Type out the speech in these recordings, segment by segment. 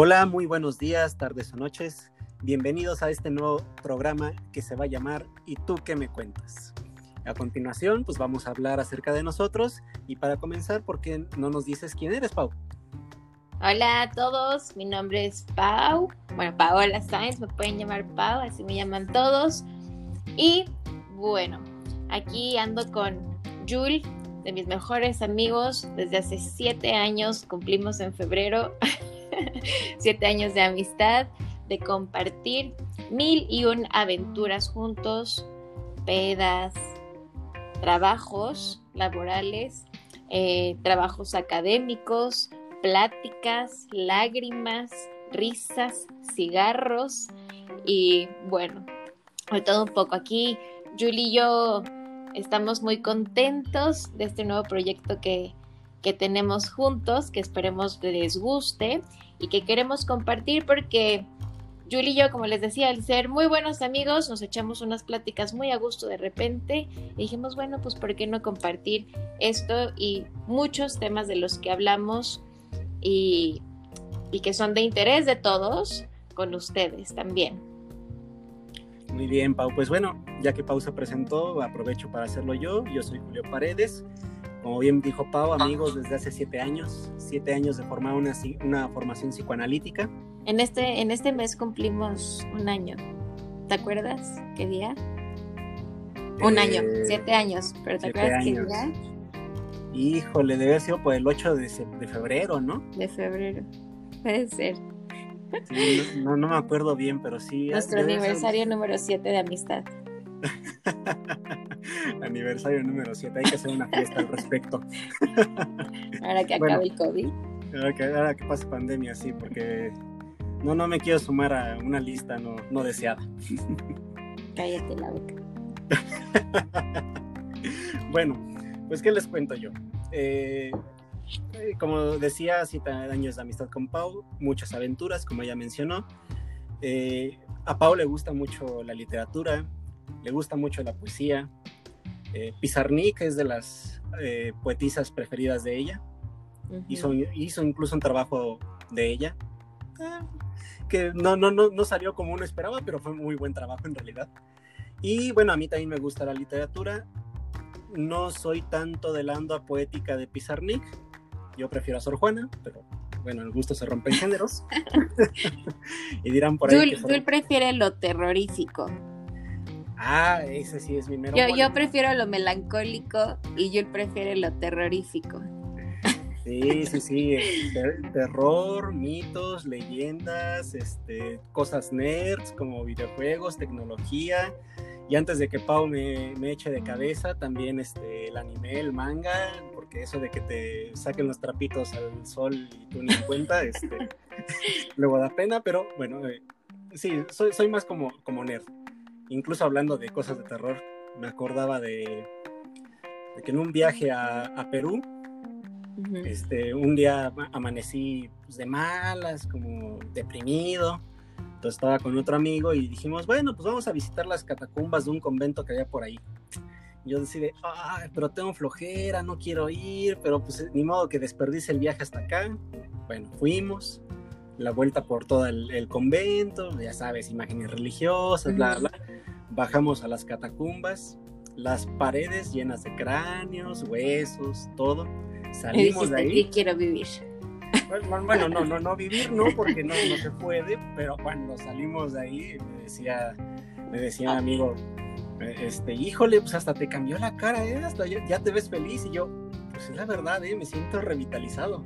Hola, muy buenos días, tardes o noches. Bienvenidos a este nuevo programa que se va a llamar ¿Y tú qué me cuentas? A continuación, pues vamos a hablar acerca de nosotros y para comenzar, ¿por qué no nos dices quién eres, Pau? Hola a todos, mi nombre es Pau, bueno, Paola Sainz, me pueden llamar Pau, así me llaman todos. Y bueno, aquí ando con Jul, de mis mejores amigos, desde hace siete años, cumplimos en febrero. siete años de amistad, de compartir mil y un aventuras juntos, pedas, trabajos laborales, eh, trabajos académicos, pláticas, lágrimas, risas, cigarros y bueno, de todo un poco. Aquí Julie y yo estamos muy contentos de este nuevo proyecto que, que tenemos juntos, que esperemos les guste y que queremos compartir porque Julie y yo, como les decía, al ser muy buenos amigos, nos echamos unas pláticas muy a gusto de repente y dijimos, bueno, pues ¿por qué no compartir esto y muchos temas de los que hablamos y, y que son de interés de todos con ustedes también? Muy bien, Pau. Pues bueno, ya que Pau se presentó, aprovecho para hacerlo yo. Yo soy Julio Paredes. Como bien dijo Pau, amigos desde hace siete años, siete años de formar una, una formación psicoanalítica. En este, en este mes cumplimos un año. ¿Te acuerdas qué día? Un año, eh, siete años, pero ¿te acuerdas qué día? Híjole, debe haber sido por el 8 de, de febrero, ¿no? De febrero, puede ser. no, no, me acuerdo bien, pero sí. Nuestro aniversario número 7 de amistad. Aniversario número 7, hay que hacer una fiesta al respecto. ahora que acabe el COVID. Ahora que, ahora que pase pandemia, sí, porque no, no me quiero sumar a una lista no, no deseada. Cállate la boca. bueno, pues ¿qué les cuento yo? Eh, como decía, siete años de amistad con Pau, muchas aventuras, como ella mencionó. Eh, a Pau le gusta mucho la literatura, le gusta mucho la poesía. Eh, Pizarnik es de las eh, poetisas preferidas de ella. hizo, hizo, incluso un trabajo de ella. Ah, que no, no, no, no salió como uno esperaba, pero fue muy buen trabajo en realidad. Y bueno, a mí también me gusta la literatura. No soy tanto del anda poética de Pizarnik. Yo prefiero a Sor Juana, pero bueno, el gusto se rompe en géneros. y dirán por ahí. Jul, prefiere lo terrorífico. Ah, ese sí es mi mero Yo, yo prefiero lo melancólico y Jul prefiere lo terrorífico. Sí, sí, sí. terror, mitos, leyendas, este, cosas nerds como videojuegos, tecnología. Y antes de que Pau me, me, eche de cabeza, también este, el anime, el manga, porque eso de que te saquen los trapitos al sol y tú ni en cuenta, este, luego da pena, pero bueno, eh, sí, soy, soy más como, como nerd incluso hablando de cosas de terror, me acordaba de, que en un viaje a, Perú, este, un día amanecí pues, de malas, como deprimido. Entonces estaba con otro amigo y dijimos, bueno, pues vamos a visitar las catacumbas de un convento que había por ahí. yo decidí, ay, pero tengo flojera, no quiero ir, pero pues ni modo que desperdice el viaje hasta acá. Bueno, fuimos, la vuelta por todo el, convento, ya sabes, imágenes religiosas, bla, bla. Bajamos a las catacumbas, las paredes llenas de cráneos, huesos, todo. Salimos de ahí. quiero vivir. Bueno, no, no, no vivir, no, porque no, no se puede, pero cuando salimos de ahí, me decía, me decía un amigo, este, híjole, pues hasta te cambió la cara, ¿eh? hasta ya, ya, te ves feliz, y yo, pues es la verdad, ¿eh? me siento revitalizado.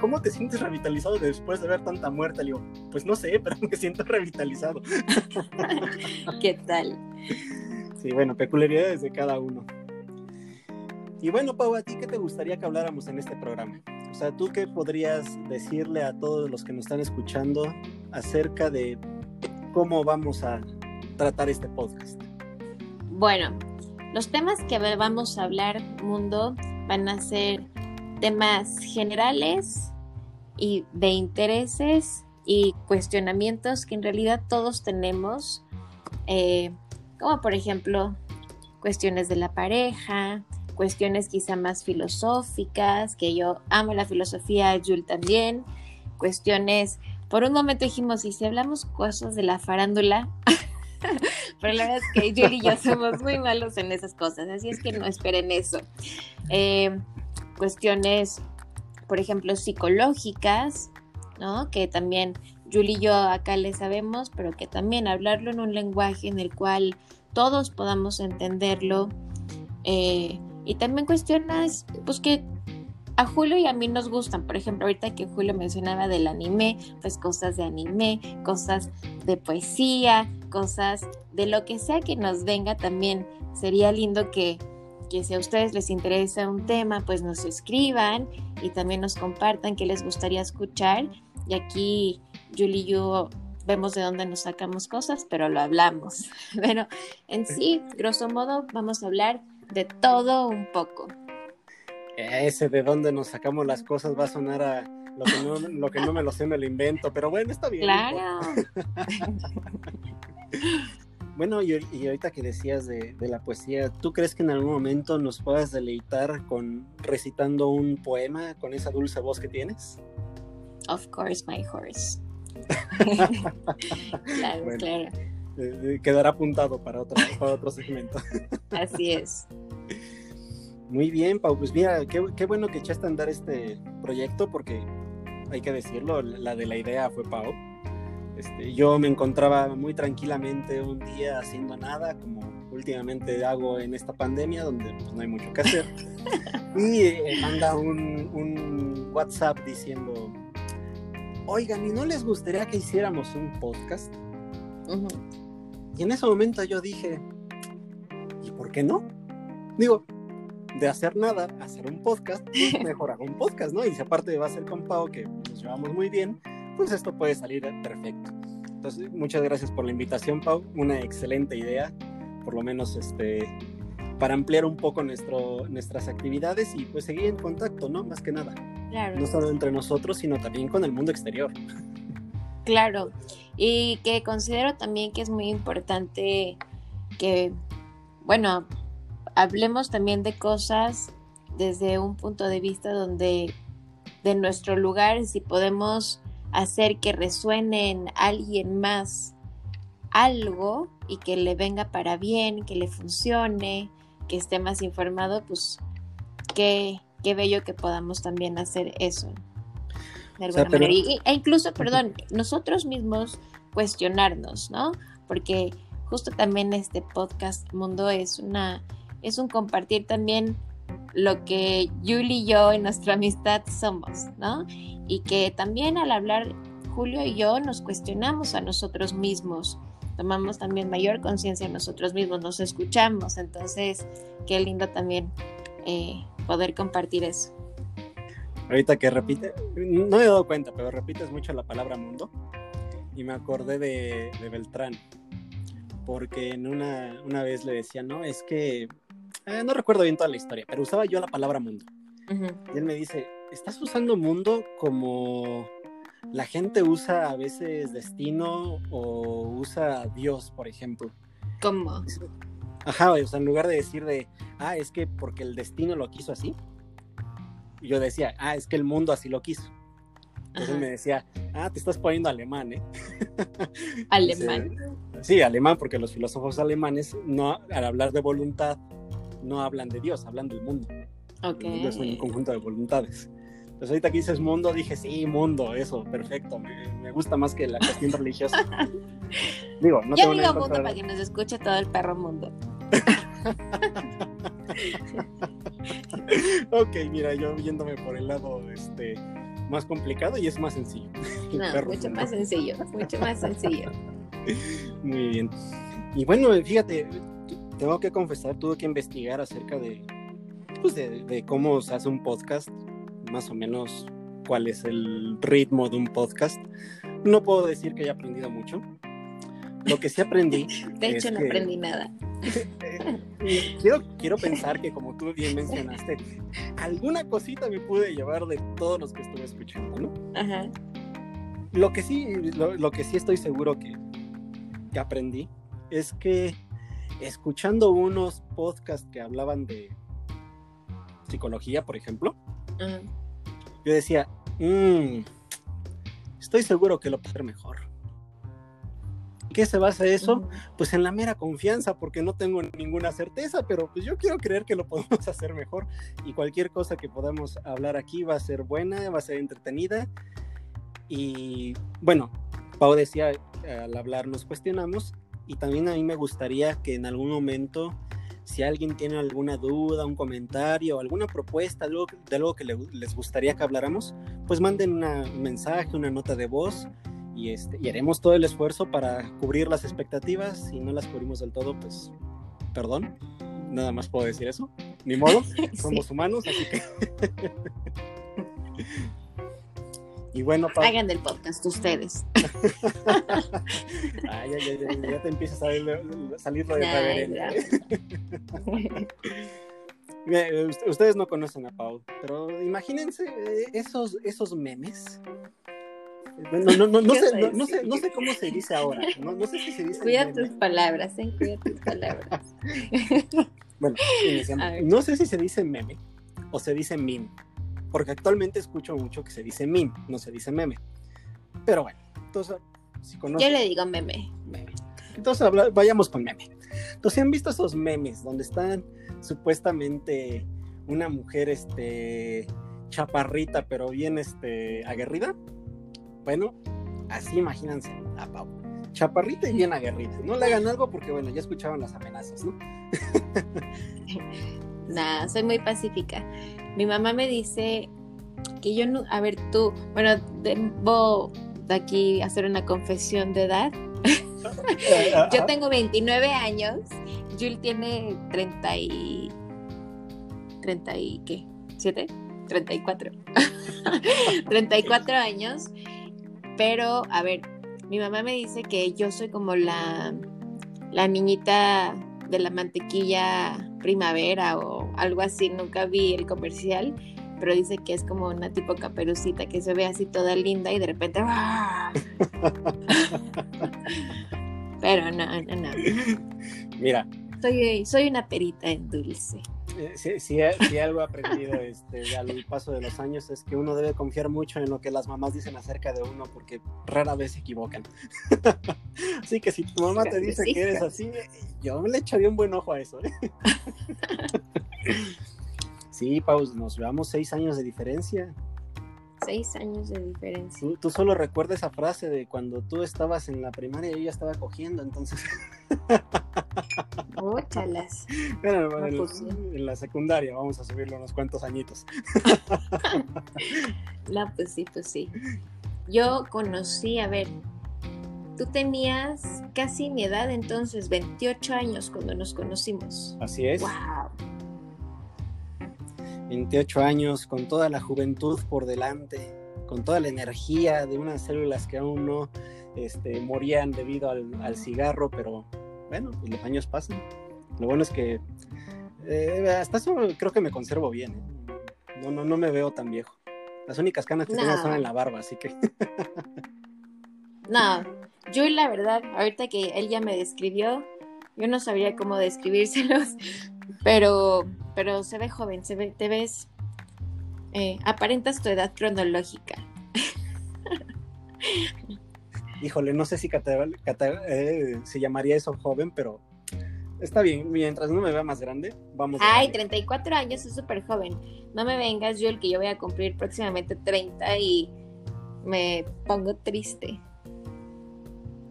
¿Cómo te sientes revitalizado después de ver tanta muerte? Le digo, pues no sé, pero me siento revitalizado. ¿Qué tal? Sí, bueno, peculiaridades de cada uno. Y bueno, Pau, ¿a ti qué te gustaría que habláramos en este programa? O sea, ¿tú qué podrías decirle a todos los que nos están escuchando acerca de cómo vamos a tratar este podcast? Bueno, los temas que vamos a hablar, mundo, van a ser temas generales y de intereses y cuestionamientos que en realidad todos tenemos, eh, como por ejemplo cuestiones de la pareja, cuestiones quizá más filosóficas, que yo amo la filosofía, Jules también, cuestiones por un momento dijimos, ¿y si hablamos cosas de la farándula? Pero la verdad es que Julie y yo somos muy malos en esas cosas, así es que no esperen eso. Eh, cuestiones, por ejemplo, psicológicas, ¿no? Que también Julie y yo acá le sabemos, pero que también hablarlo en un lenguaje en el cual todos podamos entenderlo. Eh, y también cuestiones, pues que a Julio y a mí nos gustan. Por ejemplo, ahorita que Julio mencionaba del anime, pues cosas de anime, cosas de poesía, cosas de lo que sea que nos venga también. Sería lindo que, que si a ustedes les interesa un tema, pues nos escriban y también nos compartan qué les gustaría escuchar. Y aquí Julie y yo vemos de dónde nos sacamos cosas, pero lo hablamos. Pero en sí, grosso modo, vamos a hablar de todo un poco. Ese de dónde nos sacamos las cosas va a sonar a lo que no, lo que no me lo sé, me lo invento, pero bueno, está bien. Claro. bueno, y, y, ahorita que decías de, de, la poesía, ¿tú crees que en algún momento nos puedas deleitar con recitando un poema con esa dulce voz que tienes? Of course, my horse. claro, bueno, claro. Eh, quedará apuntado para otro, para otro segmento. Así es. Muy bien, Pau. Pues mira, qué, qué, bueno que echaste a andar este proyecto porque hay que decirlo, la de la idea fue Pau. Este, yo me encontraba muy tranquilamente un día haciendo nada, como últimamente hago en esta pandemia, donde pues, no hay mucho que hacer. y eh, manda un, un WhatsApp diciendo, oigan, ¿y no les gustaría que hiciéramos un podcast? Uh -huh. Y en ese momento yo dije, ¿y por qué no? Digo, de hacer nada, hacer un podcast, pues mejor hago un podcast, ¿no? Y aparte va a ser con Pau, que nos llevamos muy bien, pues esto puede salir perfecto. Entonces, muchas gracias por la invitación, Pau. Una excelente idea, por lo menos este, para ampliar un poco nuestro, nuestras actividades y pues seguir en contacto, ¿no? Más que nada. Claro. No solo entre nosotros, sino también con el mundo exterior. Claro, y que considero también que es muy importante que, bueno, hablemos también de cosas desde un punto de vista donde de nuestro lugar, si podemos hacer que resuene en alguien más algo y que le venga para bien, que le funcione, que esté más informado, pues qué, qué bello que podamos también hacer eso. De alguna o sea, pero... manera. Y, e incluso, perdón, nosotros mismos cuestionarnos, ¿no? Porque justo también este podcast Mundo es una es un compartir también lo que Julie y yo en nuestra amistad somos, ¿no? Y que también al hablar Julio y yo nos cuestionamos a nosotros mismos, tomamos también mayor conciencia de nosotros mismos, nos escuchamos, entonces qué lindo también eh, poder compartir eso. Ahorita que repite, no me he dado cuenta, pero repites mucho la palabra mundo y me acordé de, de Beltrán, porque en una, una vez le decía, no, es que eh, no recuerdo bien toda la historia, pero usaba yo la palabra mundo. Uh -huh. Y él me dice, estás usando mundo como la gente usa a veces destino o usa Dios, por ejemplo. ¿Cómo? Ajá, o sea, en lugar de decir de, ah, es que porque el destino lo quiso así, yo decía, ah, es que el mundo así lo quiso. Entonces Ajá. me decía, ah, te estás poniendo alemán, ¿eh? Alemán. Sí, alemán, porque los filósofos alemanes, no, al hablar de voluntad, no hablan de Dios, hablan del mundo. Okay. El mundo es un conjunto de voluntades. Entonces ahorita que dices mundo, dije, sí, mundo, eso, perfecto. Me, me gusta más que la cuestión religiosa. digo, no Yo digo mundo para que nos escuche todo el perro mundo. ok, mira, yo viéndome por el lado este, más complicado y es más sencillo. No, mucho más sencillo, mucho más sencillo. Muy bien. Y bueno, fíjate, tengo que confesar, tuve que investigar acerca de, pues de, de, cómo se hace un podcast, más o menos cuál es el ritmo de un podcast. No puedo decir que haya aprendido mucho. Lo que sí aprendí. de hecho, no que, aprendí nada. quiero, quiero pensar que, como tú bien mencionaste, alguna cosita me pude llevar de todos los que estuve escuchando, ¿no? Ajá. Lo que sí, lo, lo que sí estoy seguro que, que aprendí es que escuchando unos podcasts que hablaban de psicología, por ejemplo, uh -huh. Yo decía, mmm, estoy seguro que lo puede hacer mejor. ¿Qué se basa eso? Pues en la mera confianza, porque no tengo ninguna certeza, pero pues yo quiero creer que lo podemos hacer mejor y cualquier cosa que podamos hablar aquí va a ser buena, va a ser entretenida. Y bueno, Pau decía, al hablar nos cuestionamos y también a mí me gustaría que en algún momento si alguien tiene alguna duda, un comentario, alguna propuesta de algo, que les gustaría que habláramos, pues manden un mensaje, una nota de voz y, este, y haremos todo el esfuerzo para cubrir las expectativas. Si no las cubrimos del todo, pues perdón, nada más puedo decir eso. Ni modo, somos humanos, así que... Y bueno, hagan del podcast ustedes. Ay, ya, te empieza a salir, salir lo de Ustedes no conocen a Paul, pero imagínense eh, esos, esos memes. No, no, no, no, sé, no, sé, no sé cómo se dice ahora. No, no sé si se dice. Cuida tus palabras, ¿eh? Cuida tus palabras. bueno, no sé si se dice meme o se dice meme porque actualmente escucho mucho que se dice meme, no se dice meme. Pero bueno, entonces, si conocen... Yo le digo meme. Meme. Entonces, vayamos con meme. Entonces, ¿han visto esos memes donde están supuestamente una mujer, este, chaparrita, pero bien, este, aguerrida? Bueno, así imagínense a Pau. Chaparrita y bien aguerrida. No le hagan algo porque, bueno, ya escuchaban las amenazas, ¿no? Nada, soy muy pacífica. Mi mamá me dice que yo no, a ver tú, bueno, debo de aquí hacer una confesión de edad. yo tengo 29 años, Jules tiene 30 y 30 y qué? ¿7? 34. 34 años. Pero, a ver, mi mamá me dice que yo soy como la, la niñita de la mantequilla primavera o algo así, nunca vi el comercial, pero dice que es como una tipo caperucita que se ve así toda linda y de repente... ¡ah! pero no, no, no. Mira. Soy, soy una perita en dulce. Eh, si, algo he aprendido este, al paso de los años es que uno debe confiar mucho en lo que las mamás dicen acerca de uno porque rara vez se equivocan. así que si tu mamá te dice que eres así, yo me le echaría un buen ojo a eso. ¿eh? sí, Paus, nos llevamos seis años de diferencia. Seis años de diferencia. Tú, solo recuerdas esa frase de cuando tú estabas en la primaria y yo ya estaba cogiendo, entonces. Óchalas. en, la secundaria vamos a subirlo unos cuantos añitos. no, pues sí, pues sí. Yo conocí, a ver, tú tenías casi mi edad entonces, 28 años cuando nos conocimos. Así es. Wow. 28 años, con toda la juventud por delante, con toda la energía de unas células que aún no este, morían debido al, cigarro, pero bueno, pues los años pasan. Lo bueno es que eh, hasta eso creo que me conservo bien. ¿eh? No, no, no me veo tan viejo. Las únicas canas que tengo son en la barba, así que. no, yo la verdad, ahorita que él ya me describió, yo no sabría cómo describírselos, pero, pero se ve joven, se ve, te ves, eh, aparentas tu edad cronológica. Híjole, no sé si eh, se llamaría eso joven, pero está bien, mientras no me vea más grande, vamos. Ay, 34 años es súper joven. No me vengas, yo el que yo voy a cumplir próximamente 30 y me pongo triste.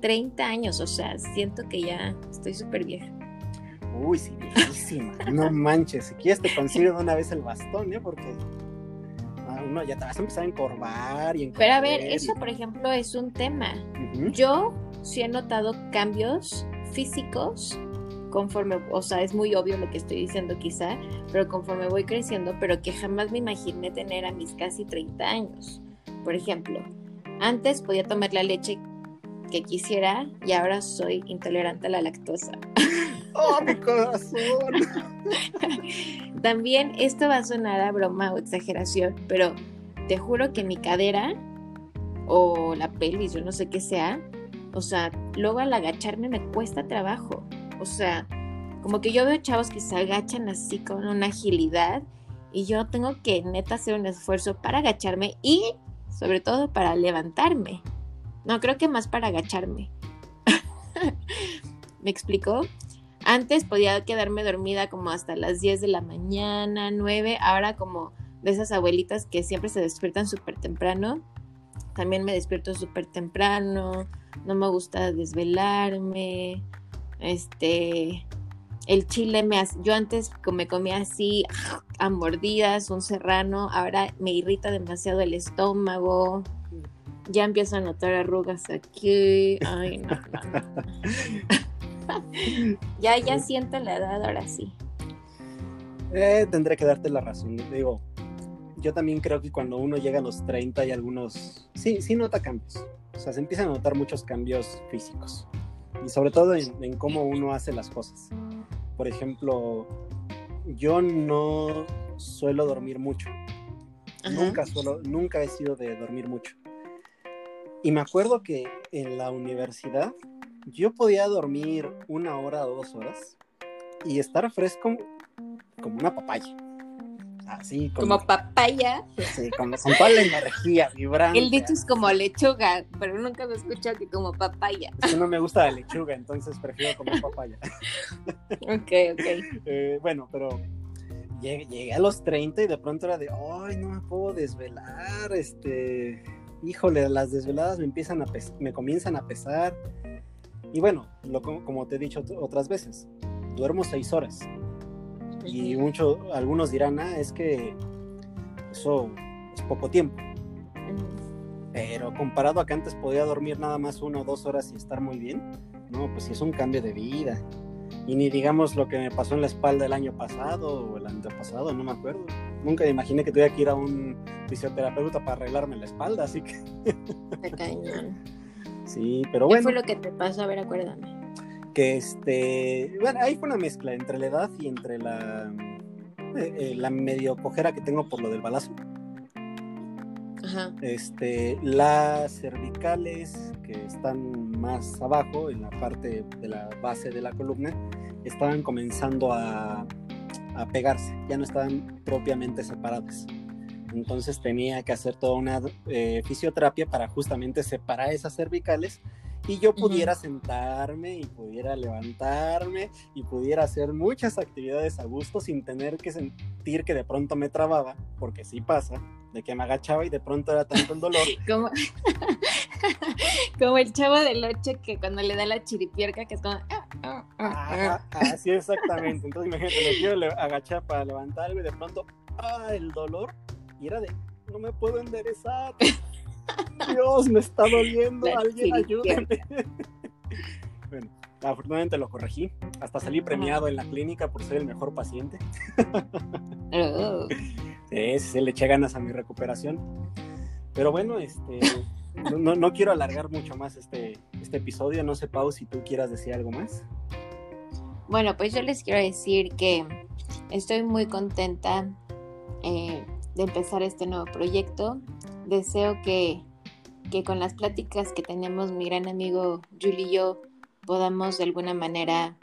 30 años, o sea, siento que ya estoy súper vieja. Uy, sí, viejísima. no manches, si quieres te consigo una vez el bastón, ¿eh? Porque no, ya te vas a empezar a encorvar y Pero a ver, eso por ejemplo es un tema. Yo sí he notado cambios físicos conforme, o sea, es muy obvio lo que estoy diciendo quizá, pero conforme voy creciendo, pero que jamás me imaginé tener a mis casi 30 años. Por ejemplo, antes podía tomar la leche que quisiera y ahora soy intolerante a la lactosa. ¡Oh, mi corazón! También esto va a sonar a broma o exageración, pero te juro que mi cadera o la pelvis, yo no sé qué sea, o sea, luego al agacharme me cuesta trabajo. O sea, como que yo veo chavos que se agachan así con una agilidad y yo tengo que neta hacer un esfuerzo para agacharme y sobre todo para levantarme. No, creo que más para agacharme. ¿Me explicó? Antes podía quedarme dormida como hasta las 10 de la mañana, 9, ahora como de esas abuelitas que siempre se despiertan súper temprano. También me despierto súper temprano, no me gusta desvelarme, este, el chile me hace, yo antes me comía así a mordidas, un serrano, ahora me irrita demasiado el estómago, ya empiezo a notar arrugas aquí, ay no, no. ya, ya siento la edad ahora sí. Eh, tendré que darte la razón, digo, yo también creo que cuando uno llega a los 30 hay algunos, sí, sí nota cambios, o sea, se empiezan a notar muchos cambios físicos y sobre todo en, cómo uno hace las cosas. Por ejemplo, yo no suelo dormir mucho. Nunca suelo, nunca he sido de dormir mucho. Y me acuerdo que en la universidad yo podía dormir una hora o dos horas y estar fresco como una papaya. Así como, papaya. Sí, con, toda la energía vibrante. El dicho es como lechuga, pero nunca me escuchado que como papaya. no me gusta la lechuga, entonces prefiero comer papaya. ok, ok. Eh, bueno, pero llegué, a los 30 y de pronto era de, ay, no me puedo desvelar, este, híjole, las desveladas me empiezan a me comienzan a pesar. Y bueno, lo, como te he dicho otras veces, duermo seis horas. Y mucho, algunos dirán, ah, es que eso es poco tiempo. Pero comparado a que antes podía dormir nada más una o dos horas y estar muy bien, no, pues sí es un cambio de vida. Y ni digamos lo que me pasó en la espalda el año pasado o el antepasado, no me acuerdo. Nunca imaginé que tuviera que ir a un fisioterapeuta para arreglarme la espalda, así que. Sí, pero bueno. ¿Qué fue lo que te pasó? A ver, acuérdame que este, bueno, ahí fue una mezcla entre la edad y entre la, eh, eh, la medio cojera que tengo por lo del balazo. Ajá. Este, las cervicales que están más abajo, en la parte de la base de la columna, estaban comenzando a, a pegarse, ya no estaban propiamente separadas. Entonces tenía que hacer toda una eh, fisioterapia para justamente separar esas cervicales y yo pudiera sentarme y pudiera levantarme y pudiera hacer muchas actividades a gusto sin tener que sentir que de pronto me trababa, porque sí pasa, de que me agachaba y de pronto era tanto el dolor. como, como el chavo del ocho que cuando le da la chiripierca que es como... Ah, ah, ah, así exactamente. Entonces imagínate, me quiero agachar para levantarme y de pronto, ah, el dolor. Y era de, no me puedo enderezar. Dios, me está doliendo, alguien ayúdame. bueno, afortunadamente lo corregí. Hasta salí premiado en la clínica por ser el mejor paciente. Oh. se le eché ganas a mi recuperación. Pero bueno, este, no, quiero alargar mucho más este, este episodio. No sé, Pau, si tú quieras decir algo más. Bueno, pues yo les quiero decir que estoy muy contenta eh, de empezar este nuevo proyecto. Deseo que, con las pláticas que tenemos mi gran amigo Julie y yo podamos de alguna manera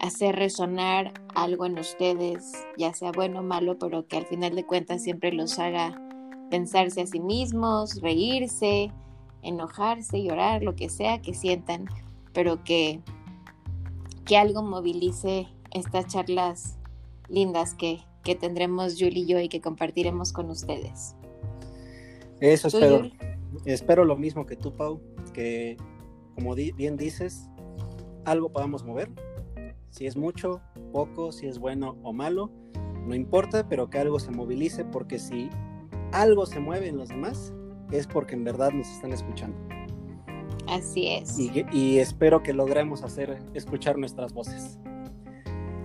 hacer resonar algo en ustedes, ya sea bueno o malo, pero que al final de cuentas siempre los haga pensarse a sí mismos, reírse, enojarse, llorar, lo que sea que sientan, pero que, que algo movilice estas charlas lindas que, que tendremos Julie y yo y que compartiremos con ustedes. Eso espero. Espero lo mismo que tú, Pau, que como bien dices, algo podamos mover. Si es mucho, poco, si es bueno o malo, no importa, pero que algo se movilice, porque si algo se mueve en los demás, es porque en verdad nos están escuchando. Así es. Y, y espero que logremos hacer escuchar nuestras voces.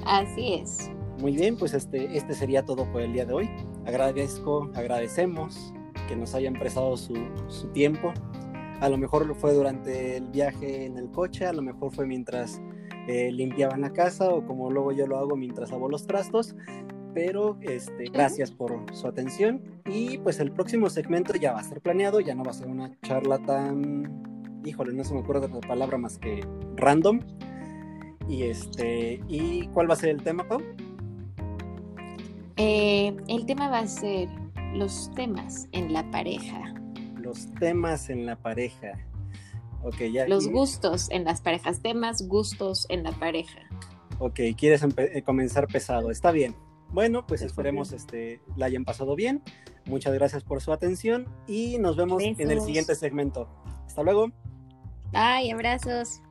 Así es. Muy bien, pues este, este sería todo por el día de hoy. Agradezco, agradecemos que nos hayan prestado su, tiempo. A lo mejor fue durante el viaje en el coche, a lo mejor fue mientras eh, limpiaban la casa o como luego yo lo hago mientras lavo los trastos. Pero este, gracias por su atención y pues el próximo segmento ya va a ser planeado, ya no va a ser una charla tan, híjole, no se me de la palabra más que random. Y este, ¿y cuál va a ser el tema, Pau? Eh, el tema va a ser los temas en la pareja. los temas en la pareja. Ok, ya. Los gustos en las parejas, temas, gustos en la pareja. Ok, quieres eh, comenzar pesado, está bien. Bueno, pues esperemos este, la hayan pasado bien. Muchas gracias por su atención y nos vemos en el siguiente segmento. Hasta luego. Bye, abrazos.